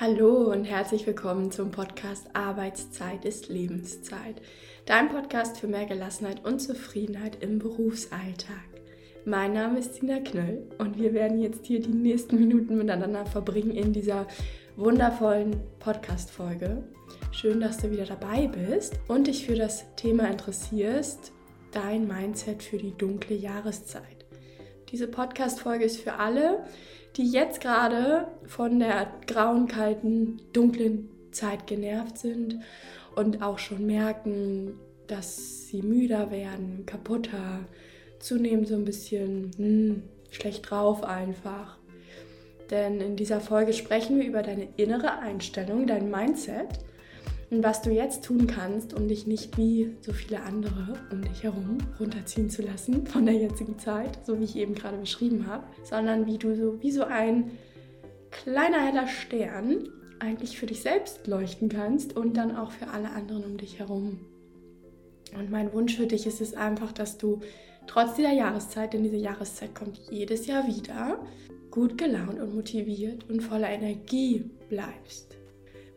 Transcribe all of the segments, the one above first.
Hallo und herzlich willkommen zum Podcast Arbeitszeit ist Lebenszeit. Dein Podcast für mehr Gelassenheit und Zufriedenheit im Berufsalltag. Mein Name ist Tina Knöll und wir werden jetzt hier die nächsten Minuten miteinander verbringen in dieser wundervollen Podcast-Folge. Schön, dass du wieder dabei bist und dich für das Thema interessierst, dein Mindset für die dunkle Jahreszeit. Diese Podcast-Folge ist für alle, die jetzt gerade von der grauen, kalten, dunklen Zeit genervt sind und auch schon merken, dass sie müder werden, kaputter, zunehmend so ein bisschen hm, schlecht drauf einfach. Denn in dieser Folge sprechen wir über deine innere Einstellung, dein Mindset und was du jetzt tun kannst, um dich nicht wie so viele andere um dich herum runterziehen zu lassen von der jetzigen Zeit, so wie ich eben gerade beschrieben habe, sondern wie du so wie so ein kleiner heller Stern eigentlich für dich selbst leuchten kannst und dann auch für alle anderen um dich herum. Und mein Wunsch für dich ist es einfach, dass du trotz dieser Jahreszeit, denn diese Jahreszeit kommt jedes Jahr wieder, gut gelaunt und motiviert und voller Energie bleibst.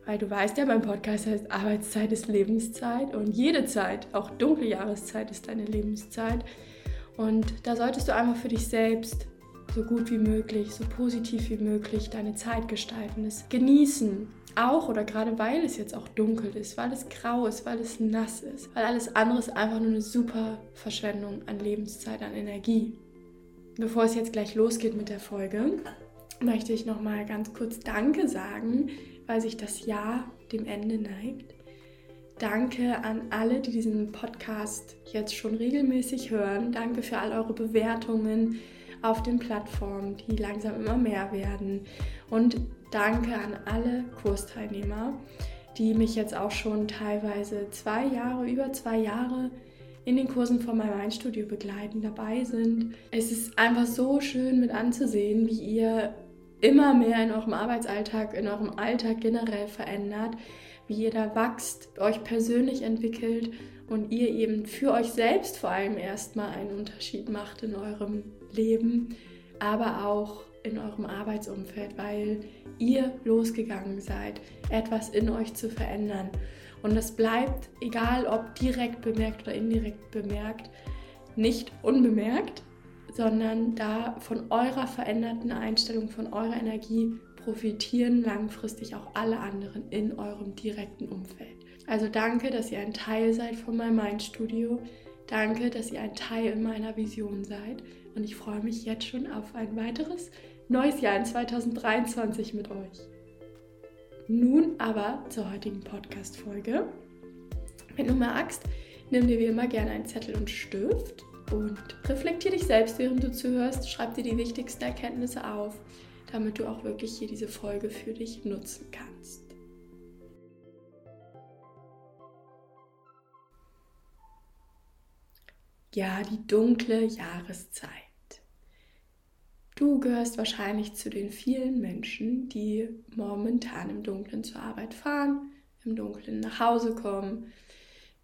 Weil du weißt ja, mein Podcast heißt Arbeitszeit ist Lebenszeit und jede Zeit, auch dunkle Jahreszeit, ist deine Lebenszeit. Und da solltest du einfach für dich selbst so gut wie möglich, so positiv wie möglich deine Zeit gestalten, es genießen. Auch oder gerade weil es jetzt auch dunkel ist, weil es grau ist, weil es nass ist, weil alles andere ist einfach nur eine super Verschwendung an Lebenszeit, an Energie. Bevor es jetzt gleich losgeht mit der Folge, möchte ich noch mal ganz kurz Danke sagen weil sich das Jahr dem Ende neigt. Danke an alle, die diesen Podcast jetzt schon regelmäßig hören. Danke für all eure Bewertungen auf den Plattformen, die langsam immer mehr werden. Und danke an alle Kursteilnehmer, die mich jetzt auch schon teilweise zwei Jahre, über zwei Jahre in den Kursen von meinem Einstudio begleiten, dabei sind. Es ist einfach so schön mit anzusehen, wie ihr immer mehr in eurem Arbeitsalltag, in eurem Alltag generell verändert, wie ihr da wächst, euch persönlich entwickelt und ihr eben für euch selbst vor allem erstmal einen Unterschied macht in eurem Leben, aber auch in eurem Arbeitsumfeld, weil ihr losgegangen seid, etwas in euch zu verändern. Und das bleibt, egal ob direkt bemerkt oder indirekt bemerkt, nicht unbemerkt, sondern da von eurer veränderten Einstellung, von eurer Energie profitieren langfristig auch alle anderen in eurem direkten Umfeld. Also danke, dass ihr ein Teil seid von meinem Mindstudio. Danke, dass ihr ein Teil meiner Vision seid. Und ich freue mich jetzt schon auf ein weiteres neues Jahr in 2023 mit euch. Nun aber zur heutigen Podcast-Folge. Wenn du magst, nimm dir wie immer gerne einen Zettel und Stift und reflektier dich selbst, während du zuhörst. Schreib dir die wichtigsten Erkenntnisse auf, damit du auch wirklich hier diese Folge für dich nutzen kannst. Ja, die dunkle Jahreszeit. Du gehörst wahrscheinlich zu den vielen Menschen, die momentan im Dunkeln zur Arbeit fahren, im Dunkeln nach Hause kommen,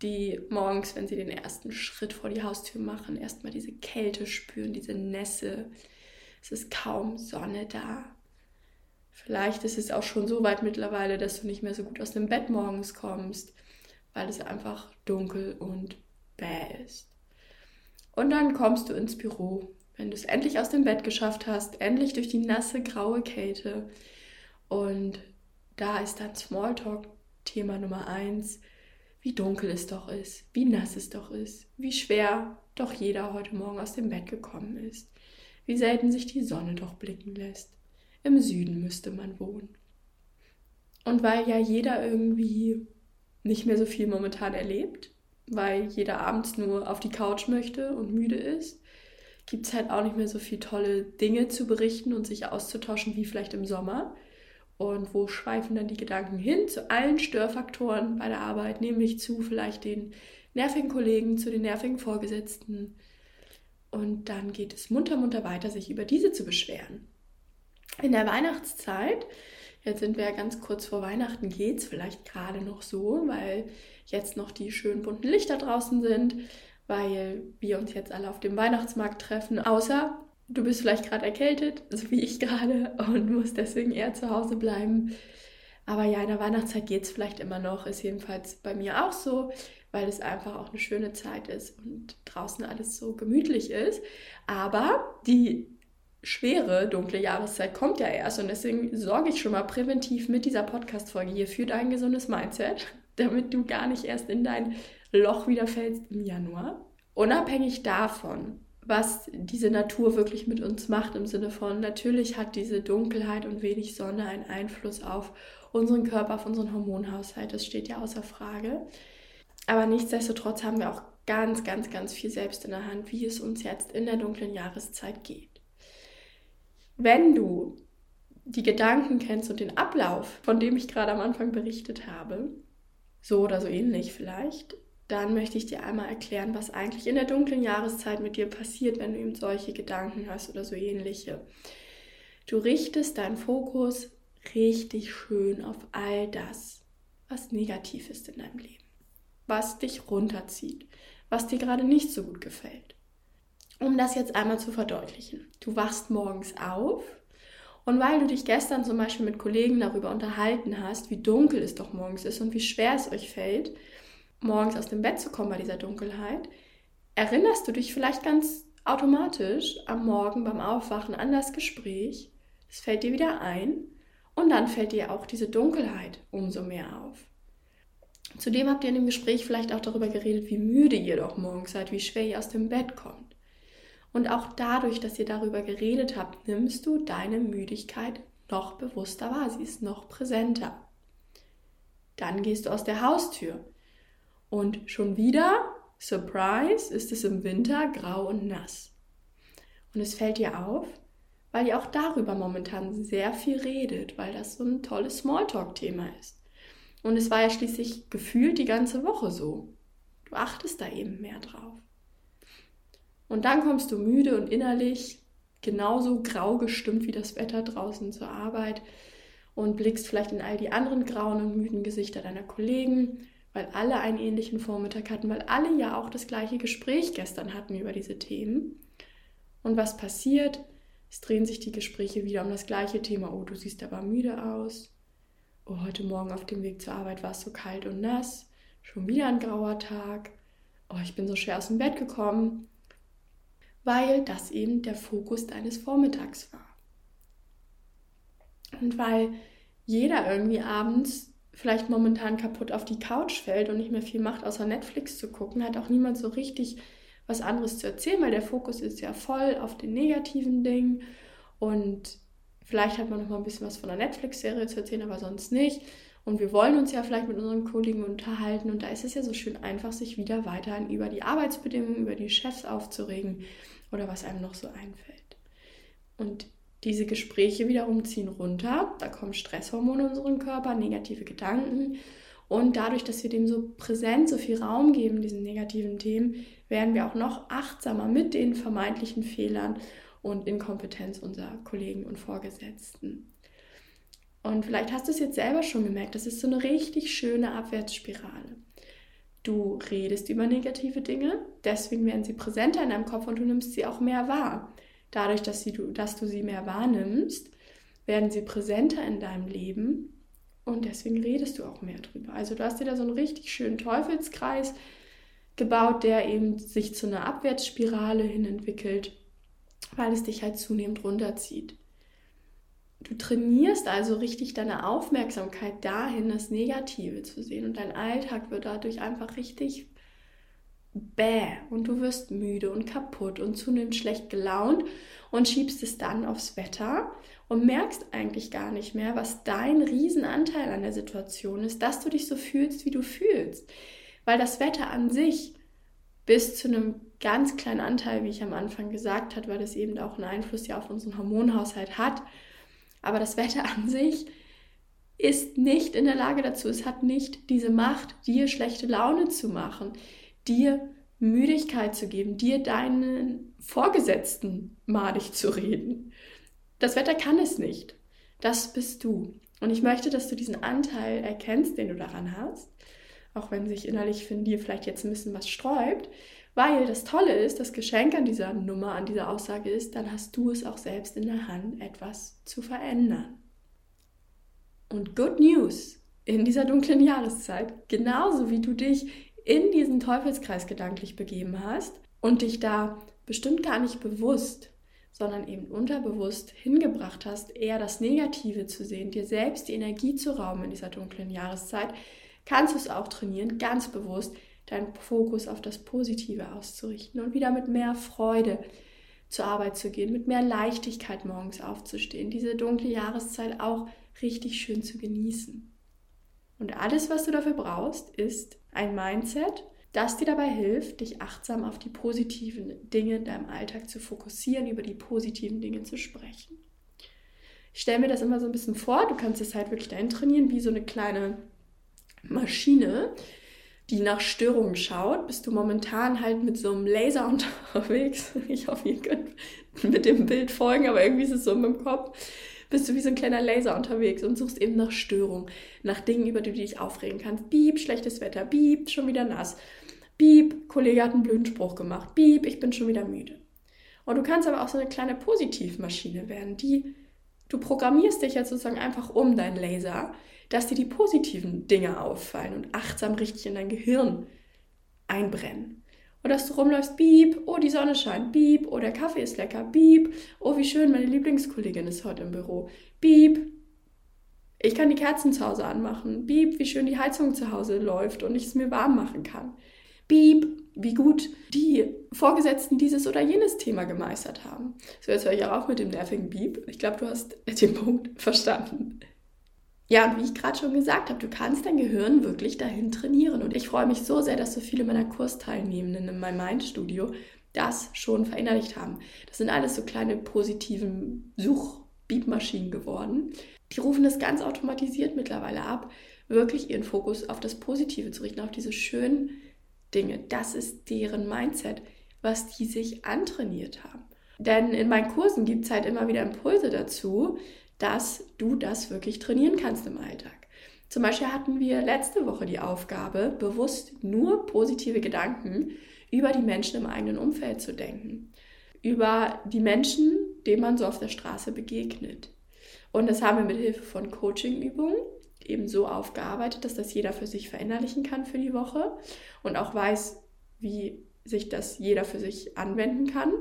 die morgens, wenn sie den ersten Schritt vor die Haustür machen, erstmal diese Kälte spüren, diese Nässe. Es ist kaum Sonne da. Vielleicht ist es auch schon so weit mittlerweile, dass du nicht mehr so gut aus dem Bett morgens kommst, weil es einfach dunkel und bäh ist. Und dann kommst du ins Büro, wenn du es endlich aus dem Bett geschafft hast, endlich durch die nasse graue Kälte. Und da ist dann Smalltalk Thema Nummer eins wie dunkel es doch ist, wie nass es doch ist, wie schwer doch jeder heute Morgen aus dem Bett gekommen ist, wie selten sich die Sonne doch blicken lässt. Im Süden müsste man wohnen. Und weil ja jeder irgendwie nicht mehr so viel momentan erlebt, weil jeder abends nur auf die Couch möchte und müde ist, gibt es halt auch nicht mehr so viele tolle Dinge zu berichten und sich auszutauschen wie vielleicht im Sommer. Und wo schweifen dann die Gedanken hin? Zu allen Störfaktoren bei der Arbeit, nämlich zu vielleicht den nervigen Kollegen, zu den nervigen Vorgesetzten. Und dann geht es munter, munter weiter, sich über diese zu beschweren. In der Weihnachtszeit, jetzt sind wir ja ganz kurz vor Weihnachten, geht es vielleicht gerade noch so, weil jetzt noch die schönen bunten Lichter draußen sind, weil wir uns jetzt alle auf dem Weihnachtsmarkt treffen. Außer du bist vielleicht gerade erkältet, so wie ich gerade, und musst deswegen eher zu Hause bleiben. Aber ja, in der Weihnachtszeit geht es vielleicht immer noch, ist jedenfalls bei mir auch so, weil es einfach auch eine schöne Zeit ist und draußen alles so gemütlich ist. Aber die schwere dunkle Jahreszeit kommt ja erst und deswegen sorge ich schon mal präventiv mit dieser Podcast-Folge hier für dein gesundes Mindset, damit du gar nicht erst in dein Loch wieder fällst im Januar. Unabhängig davon, was diese Natur wirklich mit uns macht, im Sinne von, natürlich hat diese Dunkelheit und wenig Sonne einen Einfluss auf unseren Körper, auf unseren Hormonhaushalt, das steht ja außer Frage. Aber nichtsdestotrotz haben wir auch ganz, ganz, ganz viel selbst in der Hand, wie es uns jetzt in der dunklen Jahreszeit geht. Wenn du die Gedanken kennst und den Ablauf, von dem ich gerade am Anfang berichtet habe, so oder so ähnlich vielleicht, dann möchte ich dir einmal erklären, was eigentlich in der dunklen Jahreszeit mit dir passiert, wenn du eben solche Gedanken hast oder so ähnliche. Du richtest deinen Fokus richtig schön auf all das, was negativ ist in deinem Leben was dich runterzieht, was dir gerade nicht so gut gefällt. Um das jetzt einmal zu verdeutlichen. Du wachst morgens auf und weil du dich gestern zum Beispiel mit Kollegen darüber unterhalten hast, wie dunkel es doch morgens ist und wie schwer es euch fällt, morgens aus dem Bett zu kommen bei dieser Dunkelheit, erinnerst du dich vielleicht ganz automatisch am Morgen beim Aufwachen an das Gespräch. Es fällt dir wieder ein und dann fällt dir auch diese Dunkelheit umso mehr auf. Zudem habt ihr in dem Gespräch vielleicht auch darüber geredet, wie müde ihr doch morgens seid, wie schwer ihr aus dem Bett kommt. Und auch dadurch, dass ihr darüber geredet habt, nimmst du deine Müdigkeit noch bewusster wahr, sie ist noch präsenter. Dann gehst du aus der Haustür und schon wieder, Surprise, ist es im Winter grau und nass. Und es fällt dir auf, weil ihr auch darüber momentan sehr viel redet, weil das so ein tolles Smalltalk-Thema ist. Und es war ja schließlich gefühlt die ganze Woche so. Du achtest da eben mehr drauf. Und dann kommst du müde und innerlich genauso grau gestimmt wie das Wetter draußen zur Arbeit und blickst vielleicht in all die anderen grauen und müden Gesichter deiner Kollegen, weil alle einen ähnlichen Vormittag hatten, weil alle ja auch das gleiche Gespräch gestern hatten über diese Themen. Und was passiert? Es drehen sich die Gespräche wieder um das gleiche Thema. Oh, du siehst aber müde aus oh, heute Morgen auf dem Weg zur Arbeit war es so kalt und nass, schon wieder ein grauer Tag, oh, ich bin so schwer aus dem Bett gekommen, weil das eben der Fokus deines Vormittags war. Und weil jeder irgendwie abends vielleicht momentan kaputt auf die Couch fällt und nicht mehr viel macht, außer Netflix zu gucken, hat auch niemand so richtig was anderes zu erzählen, weil der Fokus ist ja voll auf den negativen Dingen und Vielleicht hat man noch mal ein bisschen was von der Netflix-Serie zu erzählen, aber sonst nicht. Und wir wollen uns ja vielleicht mit unseren Kollegen unterhalten. Und da ist es ja so schön einfach, sich wieder weiterhin über die Arbeitsbedingungen, über die Chefs aufzuregen oder was einem noch so einfällt. Und diese Gespräche wiederum ziehen runter. Da kommen Stresshormone in unseren Körper, negative Gedanken. Und dadurch, dass wir dem so präsent, so viel Raum geben, diesen negativen Themen, werden wir auch noch achtsamer mit den vermeintlichen Fehlern und Inkompetenz unserer Kollegen und Vorgesetzten. Und vielleicht hast du es jetzt selber schon gemerkt, das ist so eine richtig schöne Abwärtsspirale. Du redest über negative Dinge, deswegen werden sie präsenter in deinem Kopf und du nimmst sie auch mehr wahr. Dadurch, dass, sie, dass du sie mehr wahrnimmst, werden sie präsenter in deinem Leben und deswegen redest du auch mehr drüber. Also du hast dir da so einen richtig schönen Teufelskreis gebaut, der eben sich zu einer Abwärtsspirale hin entwickelt weil es dich halt zunehmend runterzieht. Du trainierst also richtig deine Aufmerksamkeit dahin, das Negative zu sehen und dein Alltag wird dadurch einfach richtig bäh und du wirst müde und kaputt und zunehmend schlecht gelaunt und schiebst es dann aufs Wetter und merkst eigentlich gar nicht mehr, was dein Riesenanteil an der Situation ist, dass du dich so fühlst, wie du fühlst. Weil das Wetter an sich bis zu einem ganz kleinen Anteil, wie ich am Anfang gesagt habe, weil das eben auch einen Einfluss ja auf unseren Hormonhaushalt hat. Aber das Wetter an sich ist nicht in der Lage dazu. Es hat nicht diese Macht, dir schlechte Laune zu machen, dir Müdigkeit zu geben, dir deinen Vorgesetzten madig zu reden. Das Wetter kann es nicht. Das bist du. Und ich möchte, dass du diesen Anteil erkennst, den du daran hast auch wenn sich innerlich von dir vielleicht jetzt ein bisschen was sträubt. Weil das Tolle ist, das Geschenk an dieser Nummer, an dieser Aussage ist, dann hast du es auch selbst in der Hand, etwas zu verändern. Und Good News in dieser dunklen Jahreszeit, genauso wie du dich in diesen Teufelskreis gedanklich begeben hast und dich da bestimmt gar nicht bewusst, sondern eben unterbewusst hingebracht hast, eher das Negative zu sehen, dir selbst die Energie zu rauben in dieser dunklen Jahreszeit, kannst du es auch trainieren, ganz bewusst deinen Fokus auf das Positive auszurichten und wieder mit mehr Freude zur Arbeit zu gehen, mit mehr Leichtigkeit morgens aufzustehen, diese dunkle Jahreszeit auch richtig schön zu genießen. Und alles, was du dafür brauchst, ist ein Mindset, das dir dabei hilft, dich achtsam auf die positiven Dinge in deinem Alltag zu fokussieren, über die positiven Dinge zu sprechen. Ich stelle mir das immer so ein bisschen vor, du kannst es halt wirklich dahin trainieren, wie so eine kleine Maschine, die nach Störungen schaut, bist du momentan halt mit so einem Laser unterwegs. Ich hoffe, ihr könnt mit dem Bild folgen, aber irgendwie ist es so meinem Kopf. Bist du wie so ein kleiner Laser unterwegs und suchst eben nach Störungen, nach Dingen, über die du dich aufregen kannst. Bieb, schlechtes Wetter, bieb, schon wieder nass. Bieb, Kollege hat einen blöden Spruch gemacht. Bieb, ich bin schon wieder müde. Und du kannst aber auch so eine kleine Positivmaschine werden, die du programmierst dich jetzt sozusagen einfach um deinen Laser dass dir die positiven Dinge auffallen und achtsam richtig in dein Gehirn einbrennen. Und dass du rumläufst, bieb, oh, die Sonne scheint, bieb, oh, der Kaffee ist lecker, bieb, oh, wie schön, meine Lieblingskollegin ist heute im Büro, bieb, ich kann die Kerzen zu Hause anmachen, bieb, wie schön die Heizung zu Hause läuft und ich es mir warm machen kann, bieb, wie gut die Vorgesetzten dieses oder jenes Thema gemeistert haben. So, jetzt höre ich auch auf mit dem nervigen Bieb. Ich glaube, du hast den Punkt verstanden. Ja, und wie ich gerade schon gesagt habe, du kannst dein Gehirn wirklich dahin trainieren. Und ich freue mich so sehr, dass so viele meiner Kursteilnehmenden in meinem Mindstudio das schon verinnerlicht haben. Das sind alles so kleine positiven Suchbiebmaschinen geworden. Die rufen das ganz automatisiert mittlerweile ab, wirklich ihren Fokus auf das Positive zu richten, auf diese schönen Dinge. Das ist deren Mindset, was die sich antrainiert haben. Denn in meinen Kursen gibt es halt immer wieder Impulse dazu, dass du das wirklich trainieren kannst im Alltag. Zum Beispiel hatten wir letzte Woche die Aufgabe, bewusst nur positive Gedanken über die Menschen im eigenen Umfeld zu denken. Über die Menschen, denen man so auf der Straße begegnet. Und das haben wir mit Hilfe von Coachingübungen eben so aufgearbeitet, dass das jeder für sich verinnerlichen kann für die Woche und auch weiß, wie sich das jeder für sich anwenden kann.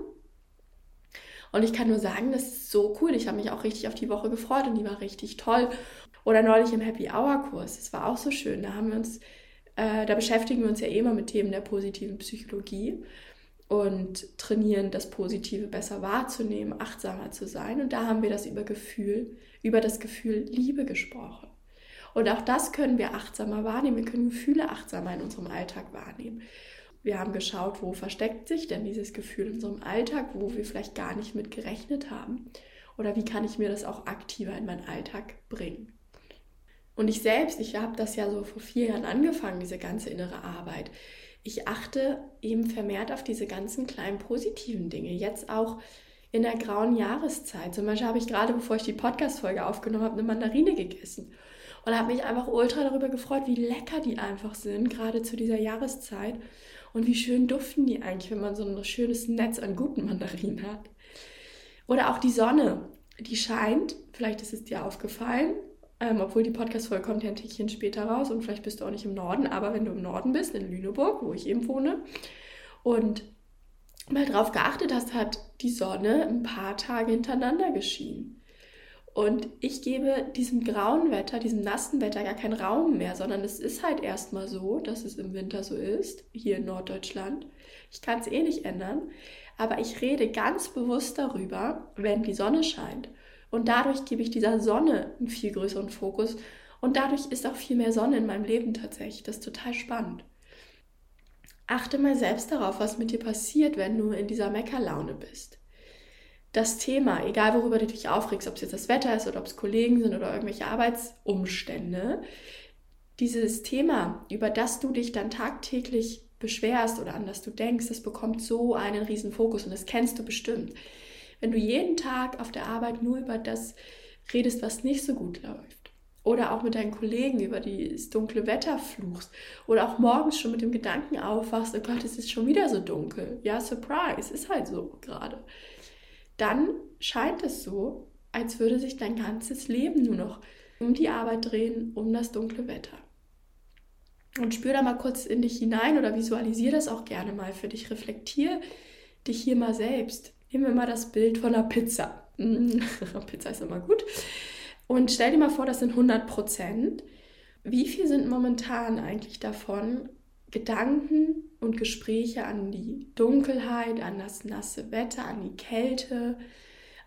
Und ich kann nur sagen, das ist so cool. Ich habe mich auch richtig auf die Woche gefreut und die war richtig toll. Oder neulich im Happy Hour Kurs, das war auch so schön. Da haben wir uns, äh, da beschäftigen wir uns ja eh immer mit Themen der positiven Psychologie und trainieren, das Positive besser wahrzunehmen, achtsamer zu sein. Und da haben wir das über Gefühl, über das Gefühl Liebe gesprochen. Und auch das können wir achtsamer wahrnehmen. Wir können Gefühle achtsamer in unserem Alltag wahrnehmen. Wir haben geschaut, wo versteckt sich denn dieses Gefühl in unserem Alltag, wo wir vielleicht gar nicht mit gerechnet haben. Oder wie kann ich mir das auch aktiver in meinen Alltag bringen. Und ich selbst, ich habe das ja so vor vier Jahren angefangen, diese ganze innere Arbeit. Ich achte eben vermehrt auf diese ganzen kleinen positiven Dinge. Jetzt auch in der grauen Jahreszeit. Zum Beispiel habe ich gerade, bevor ich die Podcast-Folge aufgenommen habe, eine Mandarine gegessen. Und habe mich einfach ultra darüber gefreut, wie lecker die einfach sind, gerade zu dieser Jahreszeit. Und wie schön duften die eigentlich, wenn man so ein schönes Netz an guten Mandarinen hat. Oder auch die Sonne, die scheint, vielleicht ist es dir aufgefallen, ähm, obwohl die Podcast-Folge kommt ja ein Tickchen später raus und vielleicht bist du auch nicht im Norden, aber wenn du im Norden bist, in Lüneburg, wo ich eben wohne, und mal drauf geachtet hast, hat die Sonne ein paar Tage hintereinander geschienen. Und ich gebe diesem grauen Wetter, diesem nassen Wetter gar keinen Raum mehr, sondern es ist halt erstmal so, dass es im Winter so ist, hier in Norddeutschland. Ich kann es eh nicht ändern, aber ich rede ganz bewusst darüber, wenn die Sonne scheint. Und dadurch gebe ich dieser Sonne einen viel größeren Fokus und dadurch ist auch viel mehr Sonne in meinem Leben tatsächlich. Das ist total spannend. Achte mal selbst darauf, was mit dir passiert, wenn du in dieser Meckerlaune bist das Thema, egal worüber du dich aufregst, ob es jetzt das Wetter ist oder ob es Kollegen sind oder irgendwelche Arbeitsumstände, dieses Thema, über das du dich dann tagtäglich beschwerst oder an das du denkst, das bekommt so einen riesen Fokus und das kennst du bestimmt. Wenn du jeden Tag auf der Arbeit nur über das redest, was nicht so gut läuft, oder auch mit deinen Kollegen über das dunkle Wetter fluchst, oder auch morgens schon mit dem Gedanken aufwachst, oh Gott, es ist schon wieder so dunkel. Ja, Surprise, ist halt so gerade dann scheint es so, als würde sich dein ganzes Leben nur noch um die Arbeit drehen, um das dunkle Wetter. Und spür da mal kurz in dich hinein oder visualisiere das auch gerne mal für dich. Reflektier dich hier mal selbst. Nehmen wir mal das Bild von einer Pizza. Pizza ist immer gut. Und stell dir mal vor, das sind 100 Prozent. Wie viel sind momentan eigentlich davon Gedanken und Gespräche an die Dunkelheit, an das nasse Wetter, an die Kälte,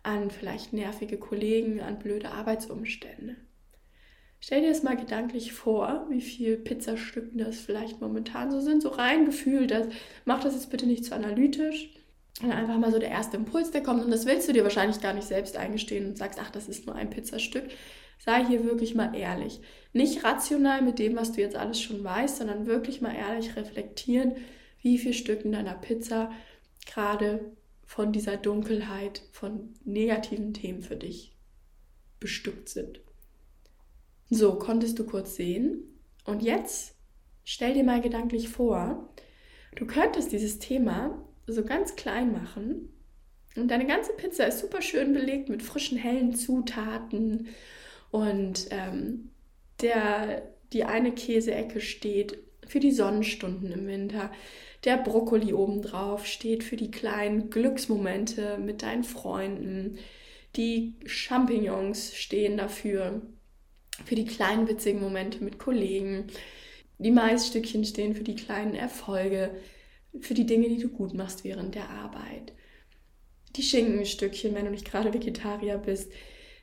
an vielleicht nervige Kollegen, an blöde Arbeitsumstände? Stell dir das mal gedanklich vor, wie viel Pizzastücken das vielleicht momentan so sind, so rein gefühlt. Das, mach das jetzt bitte nicht zu analytisch. Und einfach mal so der erste Impuls, der kommt. Und das willst du dir wahrscheinlich gar nicht selbst eingestehen und sagst, ach, das ist nur ein Pizzastück. Sei hier wirklich mal ehrlich. Nicht rational mit dem, was du jetzt alles schon weißt, sondern wirklich mal ehrlich reflektieren, wie viele Stücken deiner Pizza gerade von dieser Dunkelheit, von negativen Themen für dich bestückt sind. So, konntest du kurz sehen. Und jetzt stell dir mal gedanklich vor, du könntest dieses Thema so ganz klein machen und deine ganze Pizza ist super schön belegt mit frischen, hellen Zutaten und ähm, der, die eine Käseecke steht für die Sonnenstunden im Winter. Der Brokkoli obendrauf steht für die kleinen Glücksmomente mit deinen Freunden. Die Champignons stehen dafür für die kleinen witzigen Momente mit Kollegen. Die Maisstückchen stehen für die kleinen Erfolge, für die Dinge, die du gut machst während der Arbeit. Die Schinkenstückchen, wenn du nicht gerade Vegetarier bist,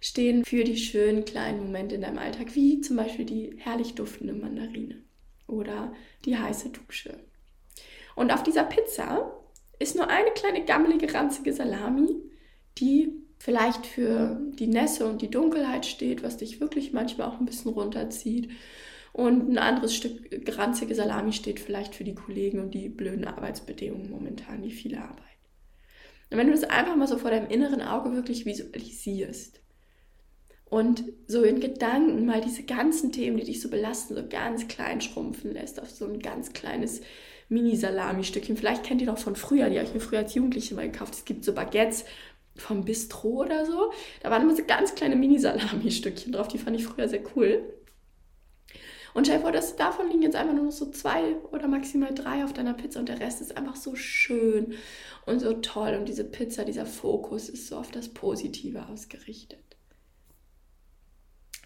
stehen für die schönen kleinen Momente in deinem Alltag, wie zum Beispiel die herrlich duftende Mandarine oder die heiße Dusche. Und auf dieser Pizza ist nur eine kleine gammelige, ranzige Salami, die vielleicht für die Nässe und die Dunkelheit steht, was dich wirklich manchmal auch ein bisschen runterzieht. Und ein anderes Stück ranzige Salami steht vielleicht für die Kollegen und die blöden Arbeitsbedingungen momentan, die viele Arbeit. Und wenn du das einfach mal so vor deinem inneren Auge wirklich visualisierst und so in Gedanken mal diese ganzen Themen, die dich so belasten, so ganz klein schrumpfen lässt auf so ein ganz kleines Mini-Salami-Stückchen. Vielleicht kennt ihr noch von früher, die habe ich mir früher als Jugendliche mal gekauft. Es gibt so Baguettes vom Bistro oder so. Da waren immer so ganz kleine Mini-Salami-Stückchen drauf. Die fand ich früher sehr cool. Und stell dir vor, dass davon liegen jetzt einfach nur noch so zwei oder maximal drei auf deiner Pizza und der Rest ist einfach so schön und so toll. Und diese Pizza, dieser Fokus ist so auf das Positive ausgerichtet.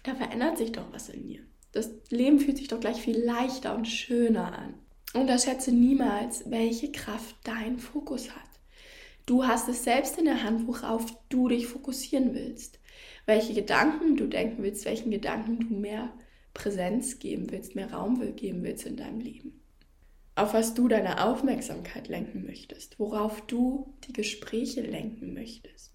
Da verändert sich doch was in dir. Das Leben fühlt sich doch gleich viel leichter und schöner an. Unterschätze niemals, welche Kraft dein Fokus hat. Du hast es selbst in der Hand, worauf du dich fokussieren willst. Welche Gedanken du denken willst, welchen Gedanken du mehr Präsenz geben willst, mehr Raum geben willst in deinem Leben. Auf was du deine Aufmerksamkeit lenken möchtest, worauf du die Gespräche lenken möchtest.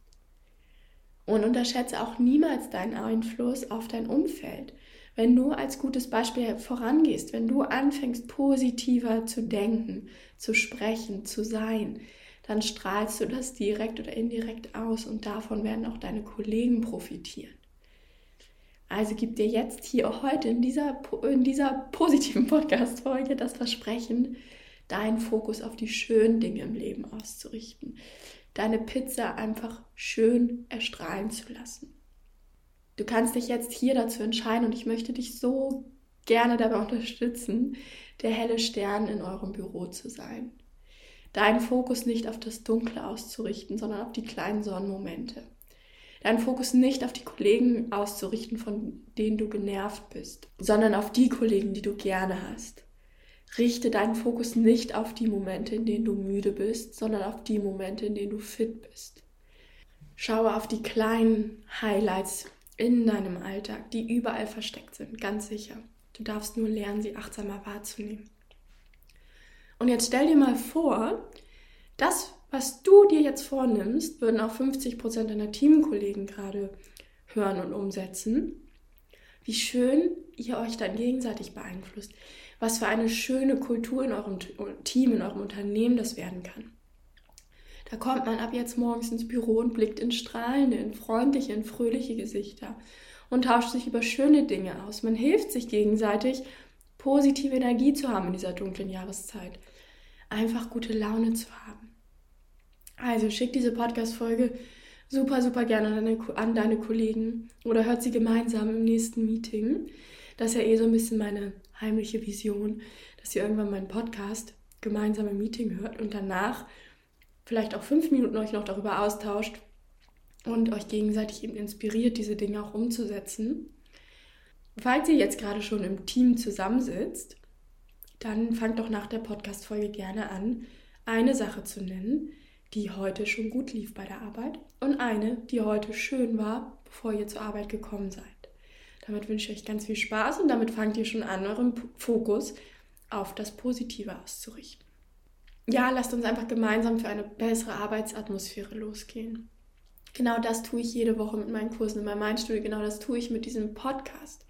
Und unterschätze auch niemals deinen Einfluss auf dein Umfeld. Wenn du als gutes Beispiel vorangehst, wenn du anfängst positiver zu denken, zu sprechen, zu sein, dann strahlst du das direkt oder indirekt aus und davon werden auch deine Kollegen profitieren. Also gib dir jetzt hier heute in dieser, in dieser positiven Podcast-Folge das Versprechen, deinen Fokus auf die schönen Dinge im Leben auszurichten. Deine Pizza einfach schön erstrahlen zu lassen. Du kannst dich jetzt hier dazu entscheiden und ich möchte dich so gerne dabei unterstützen, der helle Stern in eurem Büro zu sein deinen Fokus nicht auf das Dunkle auszurichten, sondern auf die kleinen Sonnenmomente. Deinen Fokus nicht auf die Kollegen auszurichten, von denen du genervt bist, sondern auf die Kollegen, die du gerne hast. Richte deinen Fokus nicht auf die Momente, in denen du müde bist, sondern auf die Momente, in denen du fit bist. Schaue auf die kleinen Highlights in deinem Alltag, die überall versteckt sind, ganz sicher. Du darfst nur lernen, sie achtsamer wahrzunehmen. Und jetzt stell dir mal vor, das, was du dir jetzt vornimmst, würden auch 50 Prozent deiner Teamkollegen gerade hören und umsetzen. Wie schön ihr euch dann gegenseitig beeinflusst. Was für eine schöne Kultur in eurem Team, in eurem Unternehmen das werden kann. Da kommt man ab jetzt morgens ins Büro und blickt in strahlende, in freundliche, in fröhliche Gesichter und tauscht sich über schöne Dinge aus. Man hilft sich gegenseitig positive Energie zu haben in dieser dunklen Jahreszeit. Einfach gute Laune zu haben. Also schick diese Podcast-Folge super, super gerne an deine, an deine Kollegen oder hört sie gemeinsam im nächsten Meeting. Das ist ja eh so ein bisschen meine heimliche Vision, dass ihr irgendwann meinen Podcast gemeinsam im Meeting hört und danach vielleicht auch fünf Minuten euch noch darüber austauscht und euch gegenseitig eben inspiriert, diese Dinge auch umzusetzen. Falls ihr jetzt gerade schon im Team zusammensitzt, dann fangt doch nach der Podcast-Folge gerne an, eine Sache zu nennen, die heute schon gut lief bei der Arbeit und eine, die heute schön war, bevor ihr zur Arbeit gekommen seid. Damit wünsche ich euch ganz viel Spaß und damit fangt ihr schon an, euren Fokus auf das Positive auszurichten. Ja, lasst uns einfach gemeinsam für eine bessere Arbeitsatmosphäre losgehen. Genau das tue ich jede Woche mit meinen Kursen in meinem Mindstudio, genau das tue ich mit diesem Podcast.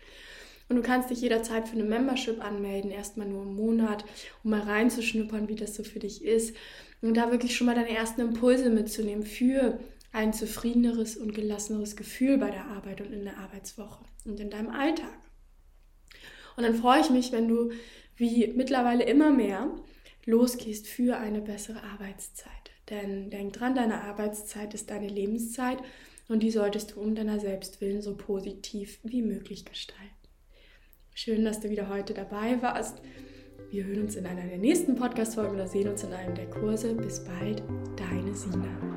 Und du kannst dich jederzeit für eine Membership anmelden, erstmal nur im Monat, um mal reinzuschnuppern, wie das so für dich ist. Und da wirklich schon mal deine ersten Impulse mitzunehmen für ein zufriedeneres und gelasseneres Gefühl bei der Arbeit und in der Arbeitswoche und in deinem Alltag. Und dann freue ich mich, wenn du wie mittlerweile immer mehr losgehst für eine bessere Arbeitszeit. Denn denk dran, deine Arbeitszeit ist deine Lebenszeit und die solltest du um deiner Selbstwillen so positiv wie möglich gestalten. Schön, dass du wieder heute dabei warst. Wir hören uns in einer der nächsten Podcast-Folgen oder sehen uns in einem der Kurse. Bis bald, deine Sina.